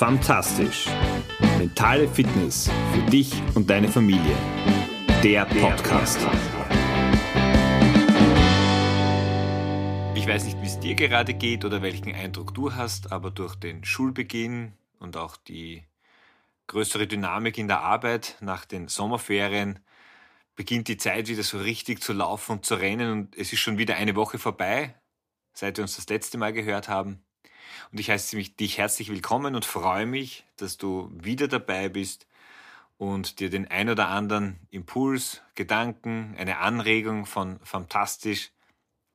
Fantastisch. Mentale Fitness für dich und deine Familie. Der Podcast. Ich weiß nicht, wie es dir gerade geht oder welchen Eindruck du hast, aber durch den Schulbeginn und auch die größere Dynamik in der Arbeit nach den Sommerferien beginnt die Zeit wieder so richtig zu laufen und zu rennen und es ist schon wieder eine Woche vorbei, seit wir uns das letzte Mal gehört haben. Und ich heiße dich herzlich willkommen und freue mich, dass du wieder dabei bist und dir den ein oder anderen Impuls, Gedanken, eine Anregung von Fantastisch,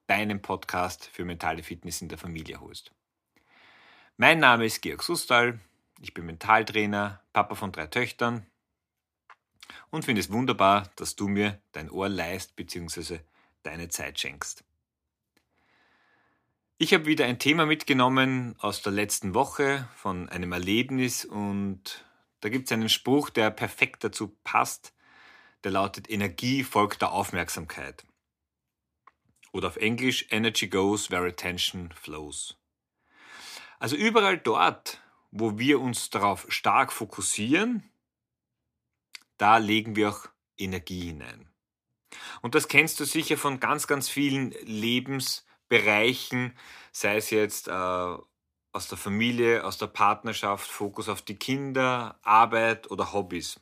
deinem Podcast für mentale Fitness in der Familie holst. Mein Name ist Georg Sustal, ich bin Mentaltrainer, Papa von drei Töchtern und finde es wunderbar, dass du mir dein Ohr leist bzw. deine Zeit schenkst. Ich habe wieder ein Thema mitgenommen aus der letzten Woche von einem Erlebnis und da gibt es einen Spruch, der perfekt dazu passt. Der lautet, Energie folgt der Aufmerksamkeit. Oder auf Englisch, Energy goes where attention flows. Also überall dort, wo wir uns darauf stark fokussieren, da legen wir auch Energie hinein. Und das kennst du sicher von ganz, ganz vielen Lebens- Bereichen, sei es jetzt äh, aus der Familie, aus der Partnerschaft, Fokus auf die Kinder, Arbeit oder Hobbys.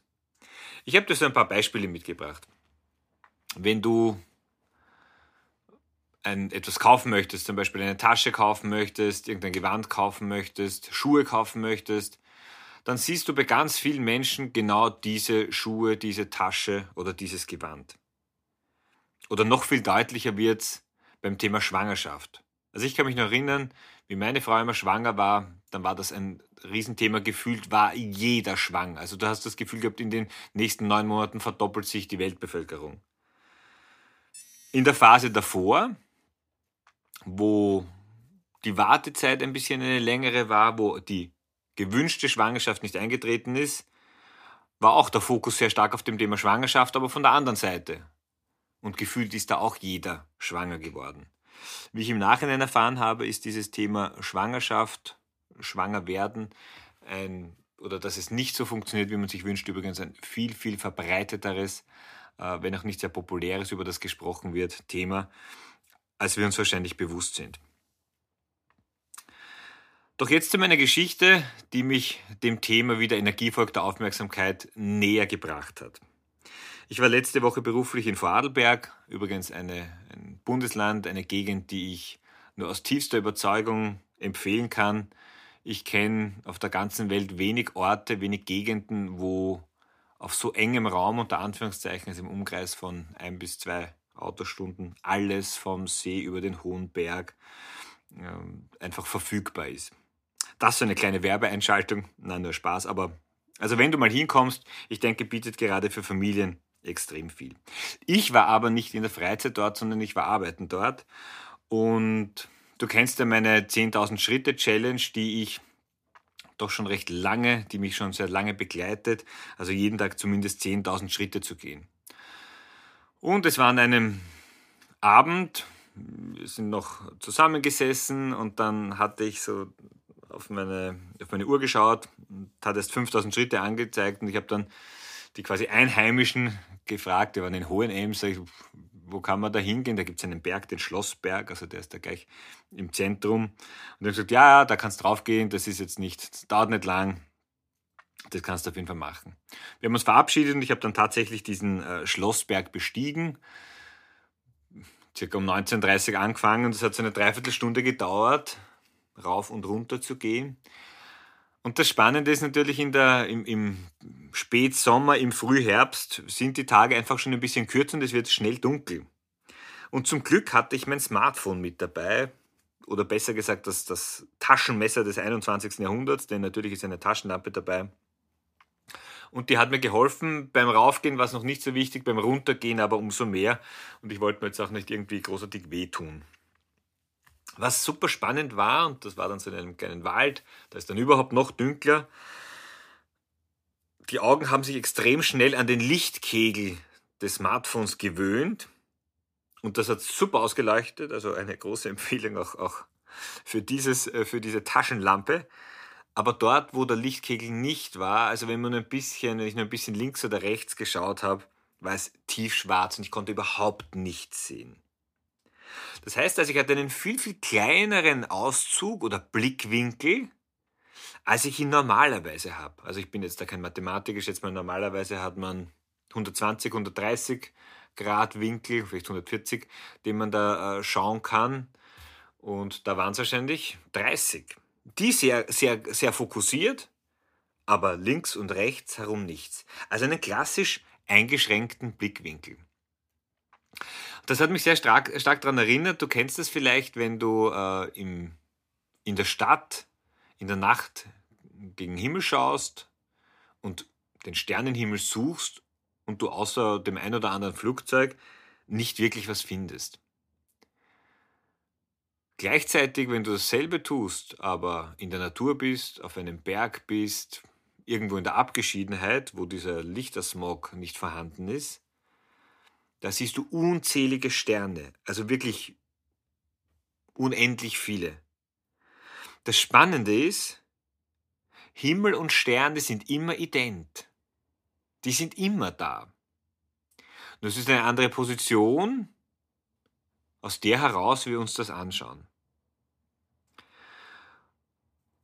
Ich habe dir so ein paar Beispiele mitgebracht. Wenn du ein, etwas kaufen möchtest, zum Beispiel eine Tasche kaufen möchtest, irgendein Gewand kaufen möchtest, Schuhe kaufen möchtest, dann siehst du bei ganz vielen Menschen genau diese Schuhe, diese Tasche oder dieses Gewand. Oder noch viel deutlicher wird's, beim Thema Schwangerschaft. Also ich kann mich noch erinnern, wie meine Frau immer schwanger war, dann war das ein Riesenthema. Gefühlt war jeder schwanger. Also du hast das Gefühl gehabt, in den nächsten neun Monaten verdoppelt sich die Weltbevölkerung. In der Phase davor, wo die Wartezeit ein bisschen eine längere war, wo die gewünschte Schwangerschaft nicht eingetreten ist, war auch der Fokus sehr stark auf dem Thema Schwangerschaft, aber von der anderen Seite. Und gefühlt ist da auch jeder schwanger geworden. Wie ich im Nachhinein erfahren habe, ist dieses Thema Schwangerschaft, schwanger werden, ein, oder dass es nicht so funktioniert, wie man sich wünscht, übrigens ein viel, viel verbreiteteres, äh, wenn auch nicht sehr populäres, über das gesprochen wird, Thema, als wir uns wahrscheinlich bewusst sind. Doch jetzt zu meiner Geschichte, die mich dem Thema wieder Energiefolg der Aufmerksamkeit näher gebracht hat. Ich war letzte Woche beruflich in Vorarlberg, übrigens eine, ein Bundesland, eine Gegend, die ich nur aus tiefster Überzeugung empfehlen kann. Ich kenne auf der ganzen Welt wenig Orte, wenig Gegenden, wo auf so engem Raum, unter Anführungszeichen, also im Umkreis von ein bis zwei Autostunden, alles vom See über den hohen Berg ähm, einfach verfügbar ist. Das ist eine kleine Werbeeinschaltung, nein, nur Spaß, aber also wenn du mal hinkommst, ich denke, bietet gerade für Familien extrem viel. Ich war aber nicht in der Freizeit dort, sondern ich war arbeiten dort. Und du kennst ja meine 10.000 Schritte Challenge, die ich doch schon recht lange, die mich schon sehr lange begleitet, also jeden Tag zumindest 10.000 Schritte zu gehen. Und es war an einem Abend, wir sind noch zusammengesessen und dann hatte ich so auf meine, auf meine Uhr geschaut und hat erst 5000 Schritte angezeigt und ich habe dann die quasi Einheimischen gefragt, die waren in Hohenems, wo kann man da hingehen? Da gibt es einen Berg, den Schlossberg, also der ist da gleich im Zentrum. Und ich habe gesagt, ja, da kannst du draufgehen, das ist jetzt nicht, das dauert nicht lang, das kannst du auf jeden Fall machen. Wir haben uns verabschiedet und ich habe dann tatsächlich diesen äh, Schlossberg bestiegen, circa um 19.30 Uhr angefangen und es hat so eine Dreiviertelstunde gedauert, rauf und runter zu gehen. Und das Spannende ist natürlich in der, im, im Spätsommer, im Frühherbst sind die Tage einfach schon ein bisschen kürzer und es wird schnell dunkel. Und zum Glück hatte ich mein Smartphone mit dabei, oder besser gesagt das, das Taschenmesser des 21. Jahrhunderts, denn natürlich ist eine Taschenlampe dabei. Und die hat mir geholfen. Beim Raufgehen war es noch nicht so wichtig, beim Runtergehen aber umso mehr. Und ich wollte mir jetzt auch nicht irgendwie großartig wehtun. Was super spannend war, und das war dann so in einem kleinen Wald, da ist dann überhaupt noch dünkler. Die Augen haben sich extrem schnell an den Lichtkegel des Smartphones gewöhnt. Und das hat super ausgeleuchtet, also eine große Empfehlung auch, auch für, dieses, äh, für diese Taschenlampe. Aber dort, wo der Lichtkegel nicht war, also wenn man ein bisschen, wenn ich nur ein bisschen links oder rechts geschaut habe, war es tiefschwarz und ich konnte überhaupt nichts sehen. Das heißt also, ich hatte einen viel, viel kleineren Auszug oder Blickwinkel, als ich ihn normalerweise habe. Also ich bin jetzt da kein Mathematiker, ich schätze mal, normalerweise hat man 120, 130 Grad Winkel, vielleicht 140, den man da äh, schauen kann. Und da waren es wahrscheinlich 30. Die sehr, sehr, sehr fokussiert, aber links und rechts herum nichts. Also einen klassisch eingeschränkten Blickwinkel. Das hat mich sehr stark, stark daran erinnert, du kennst das vielleicht, wenn du äh, im, in der Stadt in der Nacht gegen den Himmel schaust und den Sternenhimmel suchst und du außer dem ein oder anderen Flugzeug nicht wirklich was findest. Gleichzeitig, wenn du dasselbe tust, aber in der Natur bist, auf einem Berg bist, irgendwo in der Abgeschiedenheit, wo dieser Lichtersmog nicht vorhanden ist, da siehst du unzählige Sterne, also wirklich unendlich viele. Das Spannende ist, Himmel und Sterne sind immer ident. Die sind immer da. Das ist eine andere Position, aus der heraus wir uns das anschauen.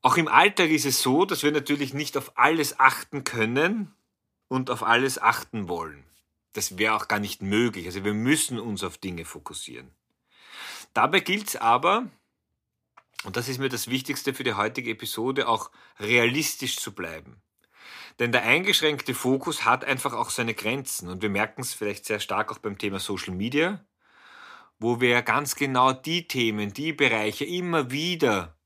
Auch im Alltag ist es so, dass wir natürlich nicht auf alles achten können und auf alles achten wollen. Das wäre auch gar nicht möglich. Also wir müssen uns auf Dinge fokussieren. Dabei gilt es aber, und das ist mir das Wichtigste für die heutige Episode, auch realistisch zu bleiben. Denn der eingeschränkte Fokus hat einfach auch seine Grenzen. Und wir merken es vielleicht sehr stark auch beim Thema Social Media, wo wir ganz genau die Themen, die Bereiche immer wieder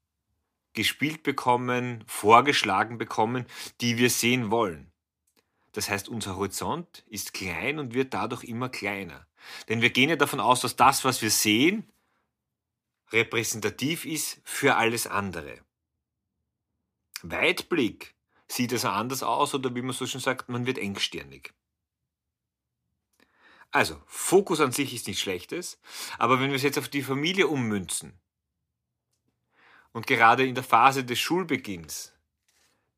gespielt bekommen, vorgeschlagen bekommen, die wir sehen wollen. Das heißt, unser Horizont ist klein und wird dadurch immer kleiner. Denn wir gehen ja davon aus, dass das, was wir sehen, repräsentativ ist für alles andere. Weitblick sieht es anders aus oder wie man so schön sagt, man wird engstirnig. Also, Fokus an sich ist nichts Schlechtes, aber wenn wir es jetzt auf die Familie ummünzen, und gerade in der Phase des Schulbeginns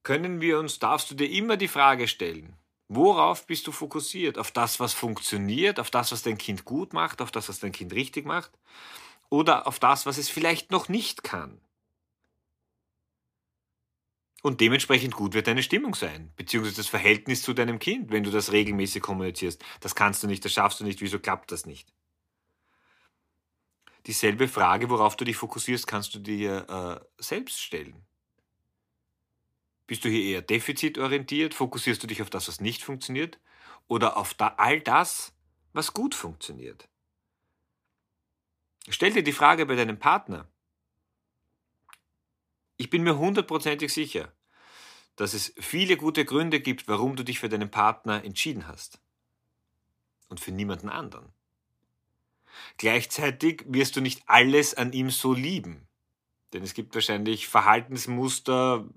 können wir uns, darfst du dir immer die Frage stellen, worauf bist du fokussiert? Auf das, was funktioniert, auf das, was dein Kind gut macht, auf das, was dein Kind richtig macht oder auf das, was es vielleicht noch nicht kann? Und dementsprechend gut wird deine Stimmung sein, beziehungsweise das Verhältnis zu deinem Kind, wenn du das regelmäßig kommunizierst. Das kannst du nicht, das schaffst du nicht, wieso klappt das nicht? Dieselbe Frage, worauf du dich fokussierst, kannst du dir äh, selbst stellen. Bist du hier eher defizitorientiert? Fokussierst du dich auf das, was nicht funktioniert? Oder auf da, all das, was gut funktioniert? Stell dir die Frage bei deinem Partner. Ich bin mir hundertprozentig sicher, dass es viele gute Gründe gibt, warum du dich für deinen Partner entschieden hast. Und für niemanden anderen. Gleichzeitig wirst du nicht alles an ihm so lieben. Denn es gibt wahrscheinlich Verhaltensmuster,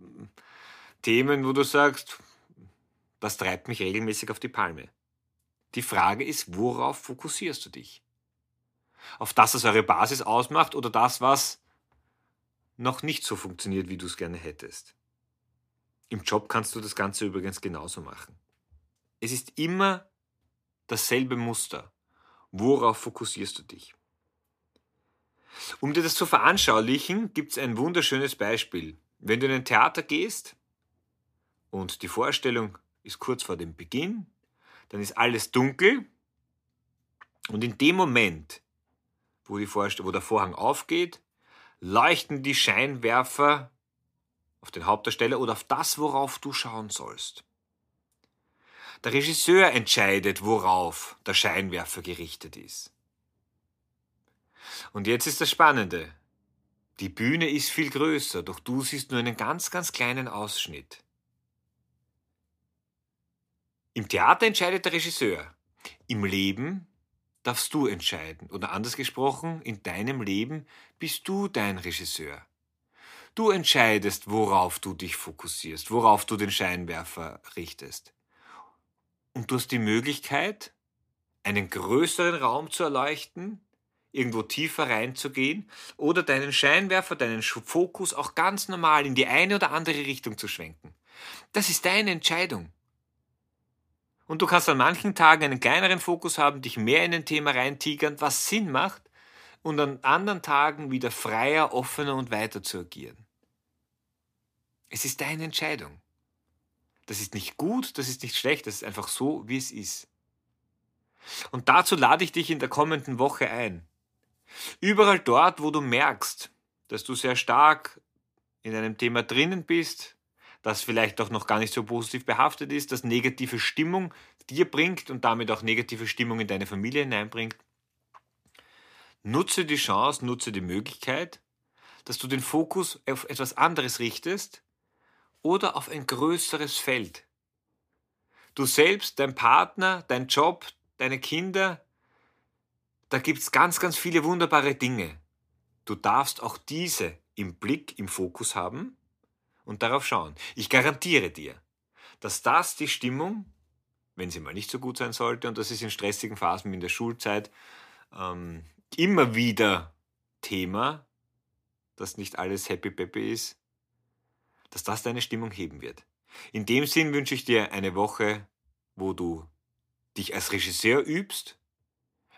Themen, wo du sagst, das treibt mich regelmäßig auf die Palme. Die Frage ist, worauf fokussierst du dich? Auf das, was eure Basis ausmacht oder das, was noch nicht so funktioniert, wie du es gerne hättest. Im Job kannst du das Ganze übrigens genauso machen. Es ist immer dasselbe Muster. Worauf fokussierst du dich? Um dir das zu veranschaulichen, gibt es ein wunderschönes Beispiel. Wenn du in ein Theater gehst und die Vorstellung ist kurz vor dem Beginn, dann ist alles dunkel und in dem Moment, wo, wo der Vorhang aufgeht, leuchten die Scheinwerfer auf den Hauptdarsteller oder auf das, worauf du schauen sollst. Der Regisseur entscheidet, worauf der Scheinwerfer gerichtet ist. Und jetzt ist das Spannende. Die Bühne ist viel größer, doch du siehst nur einen ganz, ganz kleinen Ausschnitt. Im Theater entscheidet der Regisseur. Im Leben darfst du entscheiden. Oder anders gesprochen, in deinem Leben bist du dein Regisseur. Du entscheidest, worauf du dich fokussierst, worauf du den Scheinwerfer richtest. Und du hast die Möglichkeit, einen größeren Raum zu erleuchten, irgendwo tiefer reinzugehen oder deinen Scheinwerfer, deinen Fokus auch ganz normal in die eine oder andere Richtung zu schwenken. Das ist deine Entscheidung. Und du kannst an manchen Tagen einen kleineren Fokus haben, dich mehr in ein Thema reintigern, was Sinn macht, und an anderen Tagen wieder freier, offener und weiter zu agieren. Es ist deine Entscheidung. Das ist nicht gut, das ist nicht schlecht, das ist einfach so, wie es ist. Und dazu lade ich dich in der kommenden Woche ein. Überall dort, wo du merkst, dass du sehr stark in einem Thema drinnen bist, das vielleicht auch noch gar nicht so positiv behaftet ist, das negative Stimmung dir bringt und damit auch negative Stimmung in deine Familie hineinbringt, nutze die Chance, nutze die Möglichkeit, dass du den Fokus auf etwas anderes richtest oder auf ein größeres Feld. Du selbst, dein Partner, dein Job, deine Kinder, da gibt es ganz, ganz viele wunderbare Dinge. Du darfst auch diese im Blick, im Fokus haben und darauf schauen. Ich garantiere dir, dass das die Stimmung, wenn sie mal nicht so gut sein sollte, und das ist in stressigen Phasen in der Schulzeit ähm, immer wieder Thema, dass nicht alles happy peppy ist, dass das deine Stimmung heben wird. In dem Sinn wünsche ich dir eine Woche, wo du dich als Regisseur übst,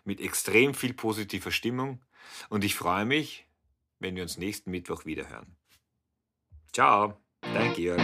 mit extrem viel positiver Stimmung und ich freue mich, wenn wir uns nächsten Mittwoch wiederhören. Ciao. Thank you.